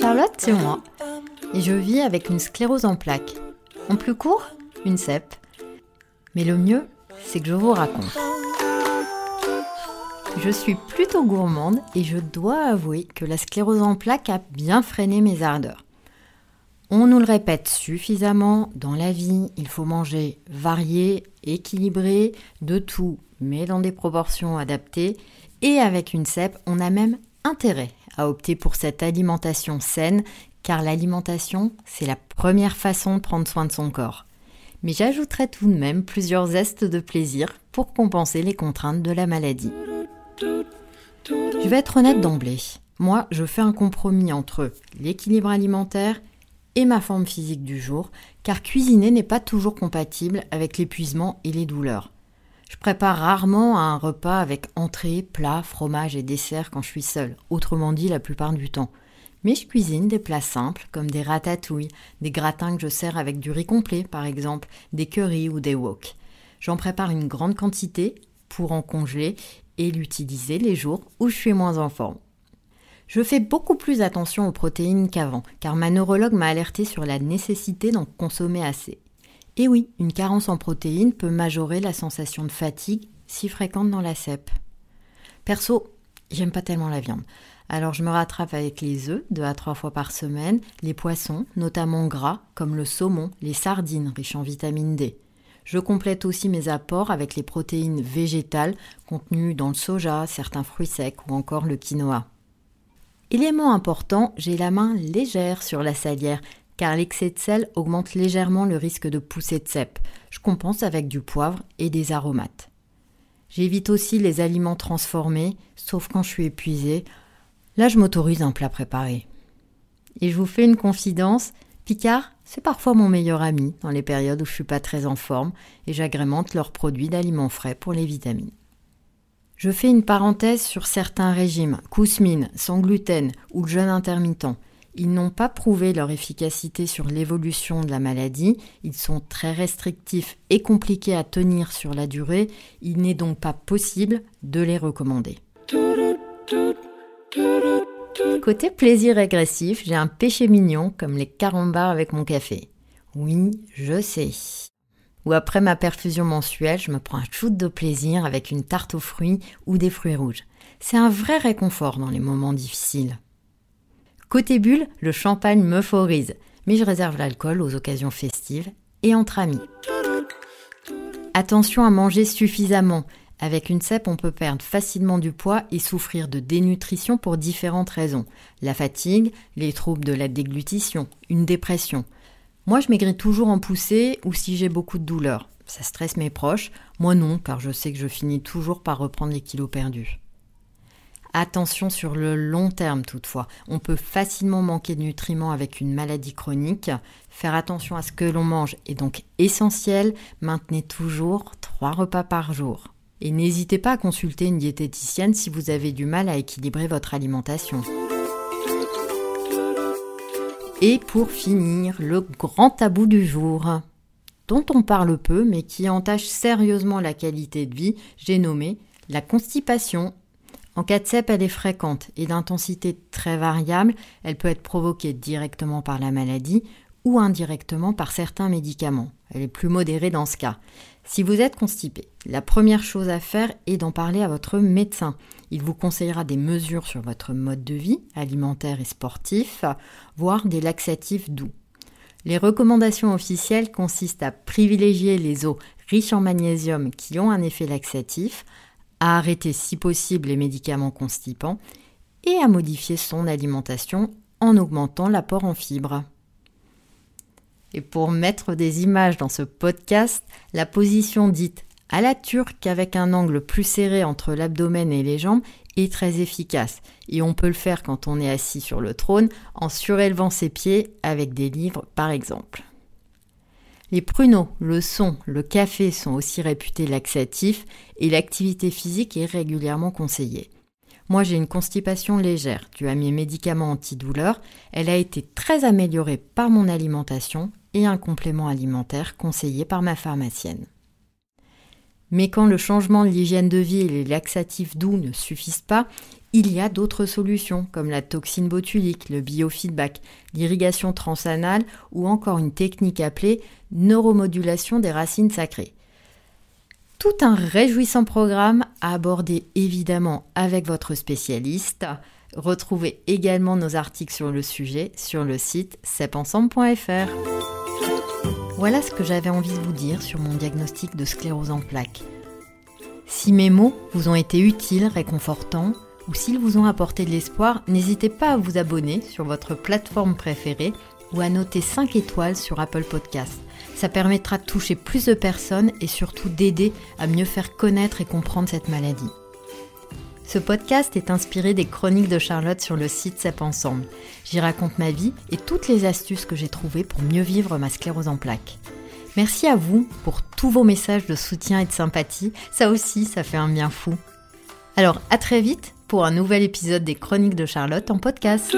Charlotte, c'est moi. Et je vis avec une sclérose en plaques. En plus court, une cèpe. Mais le mieux, c'est que je vous raconte. Je suis plutôt gourmande et je dois avouer que la sclérose en plaques a bien freiné mes ardeurs. On nous le répète suffisamment, dans la vie, il faut manger varié, équilibré, de tout, mais dans des proportions adaptées. Et avec une cèpe, on a même intérêt à opter pour cette alimentation saine, car l'alimentation, c'est la première façon de prendre soin de son corps. Mais j'ajouterai tout de même plusieurs zestes de plaisir pour compenser les contraintes de la maladie. Je vais être honnête d'emblée. Moi, je fais un compromis entre l'équilibre alimentaire et ma forme physique du jour, car cuisiner n'est pas toujours compatible avec l'épuisement et les douleurs. Je prépare rarement un repas avec entrée, plat, fromage et dessert quand je suis seule, autrement dit la plupart du temps. Mais je cuisine des plats simples comme des ratatouilles, des gratins que je sers avec du riz complet par exemple, des currys ou des wok. J'en prépare une grande quantité pour en congeler et l'utiliser les jours où je suis moins en forme. Je fais beaucoup plus attention aux protéines qu'avant, car ma neurologue m'a alerté sur la nécessité d'en consommer assez. Et oui, une carence en protéines peut majorer la sensation de fatigue si fréquente dans la cèpe. Perso, j'aime pas tellement la viande. Alors je me rattrape avec les œufs, deux à trois fois par semaine, les poissons, notamment gras, comme le saumon, les sardines riches en vitamine D. Je complète aussi mes apports avec les protéines végétales contenues dans le soja, certains fruits secs ou encore le quinoa. Élément important, j'ai la main légère sur la salière, car l'excès de sel augmente légèrement le risque de pousser de cèpe. Je compense avec du poivre et des aromates. J'évite aussi les aliments transformés, sauf quand je suis épuisée. Là, je m'autorise un plat préparé. Et je vous fais une confidence, Picard, c'est parfois mon meilleur ami dans les périodes où je suis pas très en forme et j'agrémente leurs produits d'aliments frais pour les vitamines. Je fais une parenthèse sur certains régimes, cousmine, sans gluten ou le jeûne intermittent. Ils n'ont pas prouvé leur efficacité sur l'évolution de la maladie, ils sont très restrictifs et compliqués à tenir sur la durée, il n'est donc pas possible de les recommander. Côté plaisir régressif, j'ai un péché mignon comme les carambars avec mon café. Oui, je sais. Ou après ma perfusion mensuelle, je me prends un shoot de plaisir avec une tarte aux fruits ou des fruits rouges. C'est un vrai réconfort dans les moments difficiles. Côté bulle, le champagne m'euphorise, mais je réserve l'alcool aux occasions festives et entre amis. Attention à manger suffisamment. Avec une cèpe, on peut perdre facilement du poids et souffrir de dénutrition pour différentes raisons. La fatigue, les troubles de la déglutition, une dépression. Moi, je maigris toujours en poussée ou si j'ai beaucoup de douleurs. Ça stresse mes proches. Moi non, car je sais que je finis toujours par reprendre les kilos perdus. Attention sur le long terme toutefois. On peut facilement manquer de nutriments avec une maladie chronique. Faire attention à ce que l'on mange est donc essentiel. Maintenez toujours trois repas par jour. Et n'hésitez pas à consulter une diététicienne si vous avez du mal à équilibrer votre alimentation. Et pour finir, le grand tabou du jour, dont on parle peu mais qui entache sérieusement la qualité de vie, j'ai nommé la constipation en cas de cèpe, elle est fréquente et d'intensité très variable. Elle peut être provoquée directement par la maladie ou indirectement par certains médicaments. Elle est plus modérée dans ce cas. Si vous êtes constipé, la première chose à faire est d'en parler à votre médecin. Il vous conseillera des mesures sur votre mode de vie, alimentaire et sportif, voire des laxatifs doux. Les recommandations officielles consistent à privilégier les eaux riches en magnésium qui ont un effet laxatif, à arrêter si possible les médicaments constipants et à modifier son alimentation en augmentant l'apport en fibres. Et pour mettre des images dans ce podcast, la position dite à la turque avec un angle plus serré entre l'abdomen et les jambes est très efficace. Et on peut le faire quand on est assis sur le trône en surélevant ses pieds avec des livres par exemple. Les pruneaux, le son, le café sont aussi réputés laxatifs et l'activité physique est régulièrement conseillée. Moi, j'ai une constipation légère due à mes médicaments antidouleurs. Elle a été très améliorée par mon alimentation et un complément alimentaire conseillé par ma pharmacienne. Mais quand le changement de l'hygiène de vie et les laxatifs doux ne suffisent pas, il y a d'autres solutions comme la toxine botulique, le biofeedback, l'irrigation transanale ou encore une technique appelée neuromodulation des racines sacrées. Tout un réjouissant programme à aborder évidemment avec votre spécialiste. Retrouvez également nos articles sur le sujet sur le site cepensemble.fr. Voilà ce que j'avais envie de vous dire sur mon diagnostic de sclérose en plaques. Si mes mots vous ont été utiles, réconfortants, ou s'ils vous ont apporté de l'espoir, n'hésitez pas à vous abonner sur votre plateforme préférée ou à noter 5 étoiles sur Apple Podcasts. Ça permettra de toucher plus de personnes et surtout d'aider à mieux faire connaître et comprendre cette maladie. Ce podcast est inspiré des chroniques de Charlotte sur le site CEP Ensemble. J'y raconte ma vie et toutes les astuces que j'ai trouvées pour mieux vivre ma sclérose en plaques. Merci à vous pour tous vos messages de soutien et de sympathie. Ça aussi, ça fait un bien fou. Alors, à très vite pour un nouvel épisode des Chroniques de Charlotte en podcast.